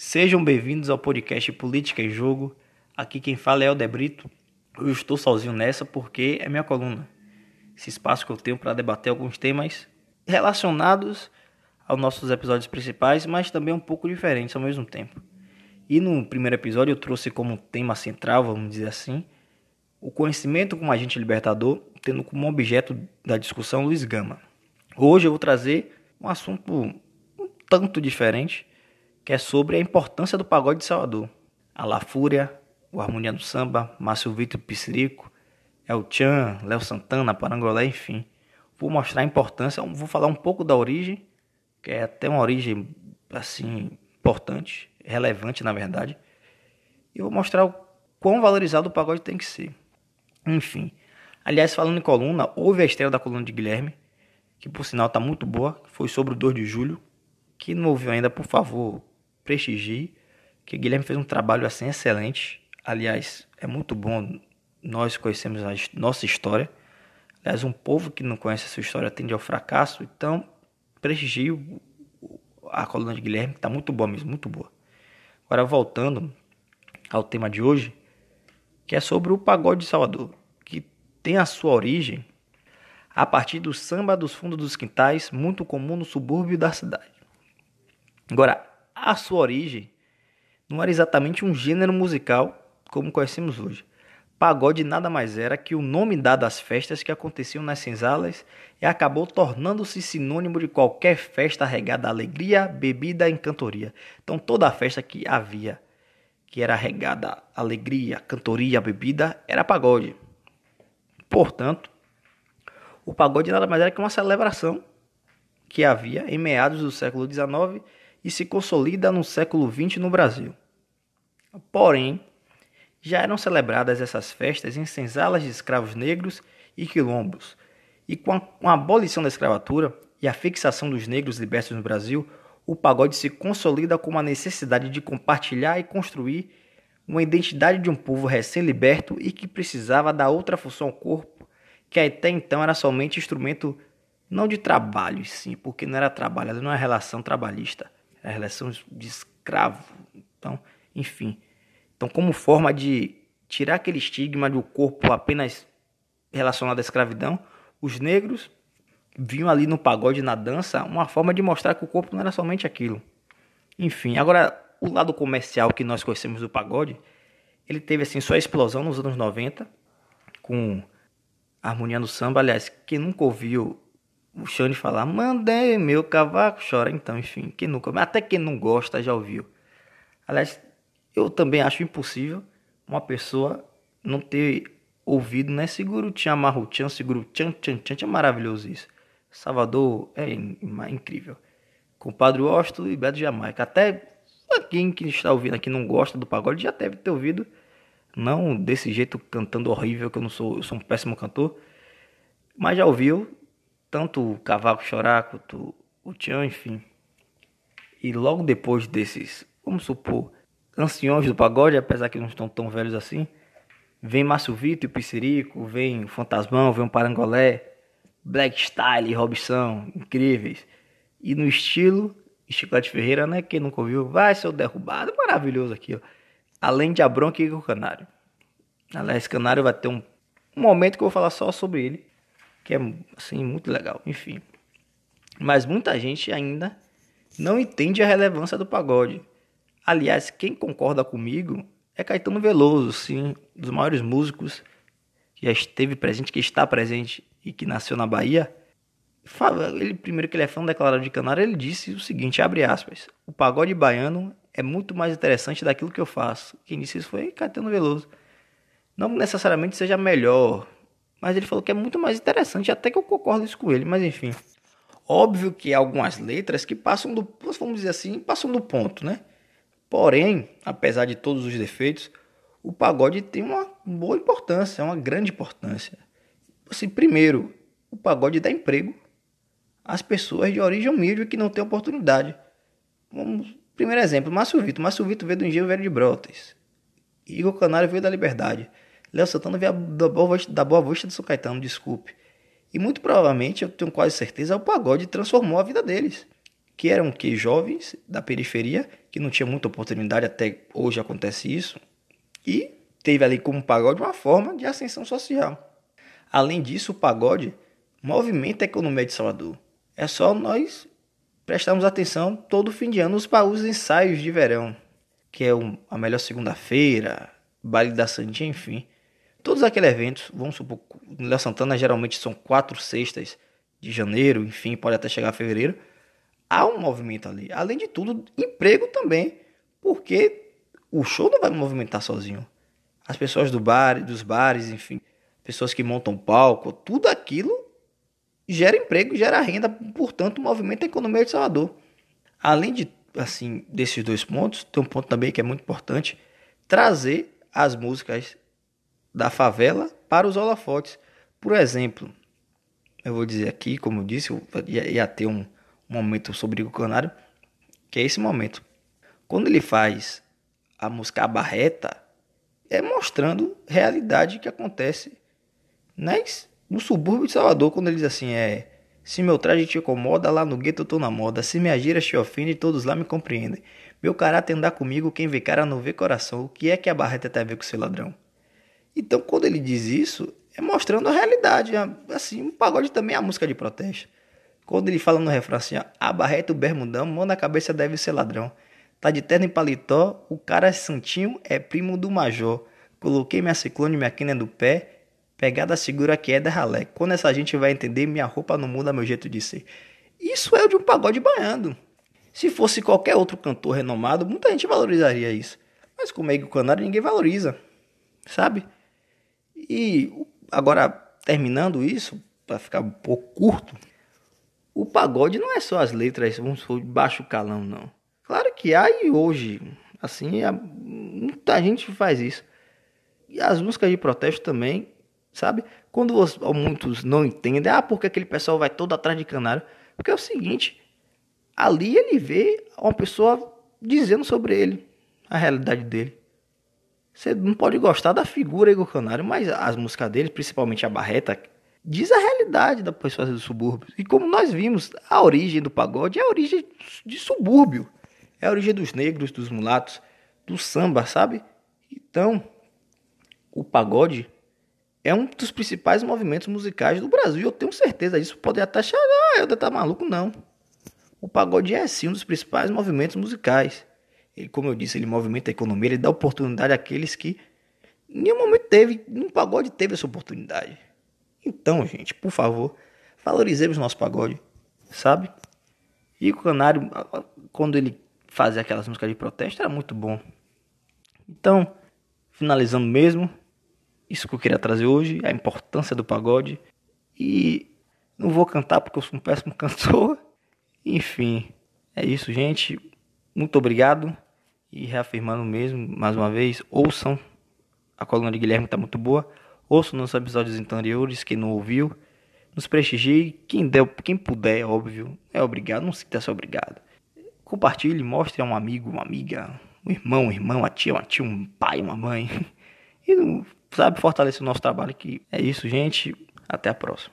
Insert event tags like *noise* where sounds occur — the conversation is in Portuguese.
Sejam bem-vindos ao podcast Política em Jogo. Aqui quem fala é o Debrito. Eu estou sozinho nessa porque é minha coluna. Esse espaço que eu tenho para debater alguns temas relacionados aos nossos episódios principais, mas também um pouco diferentes ao mesmo tempo. E no primeiro episódio eu trouxe como tema central, vamos dizer assim, o conhecimento como agente libertador, tendo como objeto da discussão Luiz Gama. Hoje eu vou trazer um assunto um tanto diferente, que é sobre a importância do pagode de Salvador. A La Fúria, o Harmonia do Samba, Márcio Vitor Piscirico, El Chan, Léo Santana, Parangolé, enfim. Vou mostrar a importância, vou falar um pouco da origem, que é até uma origem assim importante, relevante na verdade. E vou mostrar o quão valorizado o pagode tem que ser. Enfim. Aliás, falando em coluna, houve a estreia da coluna de Guilherme, que por sinal está muito boa, foi sobre o 2 de julho. Que não ouviu ainda, por favor, prestigie, que Guilherme fez um trabalho assim excelente. Aliás, é muito bom nós conhecemos a nossa história. Aliás, um povo que não conhece a sua história tende ao fracasso. Então, prestigie a coluna de Guilherme, que está muito boa mesmo, muito boa. Agora, voltando ao tema de hoje, que é sobre o pagode de Salvador, que tem a sua origem a partir do samba dos fundos dos quintais, muito comum no subúrbio da cidade. Agora, a sua origem não era exatamente um gênero musical como conhecemos hoje. Pagode nada mais era que o nome dado às festas que aconteciam nas senzalas e acabou tornando-se sinônimo de qualquer festa regada a alegria, bebida e cantoria. Então toda a festa que havia, que era regada a alegria, cantoria, bebida, era pagode. Portanto, o pagode nada mais era que uma celebração que havia em meados do século XIX e se consolida no século XX no Brasil. Porém, já eram celebradas essas festas em senzalas de escravos negros e quilombos, e com a, com a abolição da escravatura e a fixação dos negros libertos no Brasil, o pagode se consolida como a necessidade de compartilhar e construir uma identidade de um povo recém-liberto e que precisava da outra função ao corpo que até então era somente instrumento não de trabalho, sim, porque não era trabalho, não era relação trabalhista, era relação de escravo. Então, enfim. Então, como forma de tirar aquele estigma do corpo apenas relacionado à escravidão, os negros viam ali no pagode, na dança, uma forma de mostrar que o corpo não era somente aquilo. Enfim, agora o lado comercial que nós conhecemos do pagode, ele teve assim sua explosão nos anos 90 com harmonia no samba, aliás, quem nunca ouviu o Xande falar, mandei meu cavaco chora, então, enfim, quem nunca, até quem não gosta já ouviu. Aliás, eu também acho impossível uma pessoa não ter ouvido, né? Seguro Tchan Marruchan, seguro Tchan Tchan Tchan, é maravilhoso isso. Salvador é incrível. Compadre Osto e Beto Jamaica. Até quem que está ouvindo aqui não gosta do pagode já deve ter ouvido não desse jeito cantando horrível, que eu não sou, eu sou um péssimo cantor. Mas já ouviu tanto o Cavaco Chorar quanto o Tian, enfim. E logo depois desses, vamos supor, anciões do pagode, apesar que não estão tão velhos assim, vem Márcio Vitor e Piscirico, vem o Fantasmão, vem o Parangolé, Black Style, Robson, incríveis. E no estilo, Chiclete Ferreira, né? Quem nunca ouviu, vai ser derrubado, maravilhoso aqui, ó além de Abronca e o Canário. Aliás, Canário vai ter um, um momento que eu vou falar só sobre ele, que é assim muito legal, enfim. Mas muita gente ainda não entende a relevância do pagode. Aliás, quem concorda comigo é Caetano Veloso, sim, um dos maiores músicos que já esteve presente, que está presente e que nasceu na Bahia. Ele primeiro que ele é fã declarado de Canário, ele disse o seguinte, abre aspas: "O pagode baiano é muito mais interessante daquilo que eu faço. Quem disse isso foi Caetano Veloso. Não necessariamente seja melhor, mas ele falou que é muito mais interessante, até que eu concordo isso com ele, mas enfim. Óbvio que há algumas letras que passam do, vamos dizer assim, passam do ponto, né? Porém, apesar de todos os defeitos, o pagode tem uma boa importância, uma grande importância. Assim, primeiro, o pagode dá emprego às pessoas de origem humilde que não têm oportunidade. Vamos Primeiro exemplo, Márcio Vitor. Márcio Vitor veio do Engenho Velho de Brotas. Igor Canário veio da Liberdade. Léo Santana veio da Boa, Vista, da Boa Vista de São Caetano, desculpe. E muito provavelmente, eu tenho quase certeza, o pagode transformou a vida deles. que eram que jovens da periferia, que não tinha muita oportunidade, até hoje acontece isso, e teve ali como pagode uma forma de ascensão social. Além disso, o pagode movimenta a economia de Salvador. É só nós prestarmos atenção todo fim de ano para os ensaios de verão, que é a melhor segunda-feira, baile da Santinha, enfim. Todos aqueles eventos, vamos supor, Léo Santana geralmente são quatro sextas de janeiro, enfim, pode até chegar a fevereiro. Há um movimento ali. Além de tudo, emprego também, porque o show não vai movimentar sozinho. As pessoas do bar, dos bares, enfim, pessoas que montam palco, tudo aquilo gera emprego, gera renda, portanto, movimenta a economia de Salvador. Além de assim desses dois pontos, tem um ponto também que é muito importante, trazer as músicas da favela para os holofotes. Por exemplo, eu vou dizer aqui, como eu disse, eu ia, ter um, momento sobre o canário, que é esse momento. Quando ele faz a música Barreta, é mostrando realidade que acontece nas no subúrbio de Salvador, quando ele diz assim, é... Se meu traje te incomoda, lá no gueto eu tô na moda. Se minhas gírias te ofendem, todos lá me compreendem. Meu caráter andar comigo, quem vê cara não vê coração. O que é que a barreta tem a ver com ser ladrão? Então, quando ele diz isso, é mostrando a realidade. Assim, um pagode também é a música de protesto. Quando ele fala no refrão assim, ó, a barreta o bermudão, mão na cabeça deve ser ladrão. Tá de terno e paletó, o cara santinho é primo do major. Coloquei minha ciclone, minha quina do pé, Pegada segura que é da ralé. Quando essa gente vai entender, minha roupa não muda meu jeito de ser. Isso é o de um pagode baiano. Se fosse qualquer outro cantor renomado, muita gente valorizaria isso. Mas como é que o Canário ninguém valoriza, sabe? E agora, terminando isso, para ficar um pouco curto, o pagode não é só as letras, vamos supor, de baixo calão, não. Claro que há e hoje, assim, muita gente faz isso. E as músicas de protesto também sabe? Quando os, muitos não entendem, ah, porque aquele pessoal vai todo atrás de canário? Porque é o seguinte, ali ele vê uma pessoa dizendo sobre ele, a realidade dele. Você não pode gostar da figura Igor Canário, mas as músicas dele, principalmente a Barreta, diz a realidade da pessoa do subúrbio. E como nós vimos, a origem do pagode é a origem de subúrbio. É a origem dos negros, dos mulatos, do samba, sabe? Então, o pagode é um dos principais movimentos musicais do Brasil. Eu tenho certeza disso. Pode até achar, ah, eu tá maluco, não. O pagode é sim um dos principais movimentos musicais. Ele, como eu disse, ele movimenta a economia, ele dá oportunidade àqueles que em nenhum momento teve, no pagode teve essa oportunidade. Então, gente, por favor, valorizemos nosso pagode, sabe? E o Canário, quando ele fazia aquelas músicas de protesto, era muito bom. Então, finalizando mesmo, isso que eu queria trazer hoje, a importância do pagode. E não vou cantar porque eu sou um péssimo *laughs* cantor. Enfim, é isso, gente. Muito obrigado. E reafirmando mesmo, mais uma vez, ouçam. A coluna de Guilherme está muito boa. Ouçam nos episódios anteriores, quem não ouviu. Nos prestigie. Quem, der, quem puder, óbvio, é obrigado. Não sinta-se obrigado. Compartilhe, mostre a um amigo, uma amiga, um irmão, um irmão, uma tia, uma tia, um pai, uma mãe. *laughs* E sabe, fortalecer o nosso trabalho. Que é isso, gente. Até a próxima.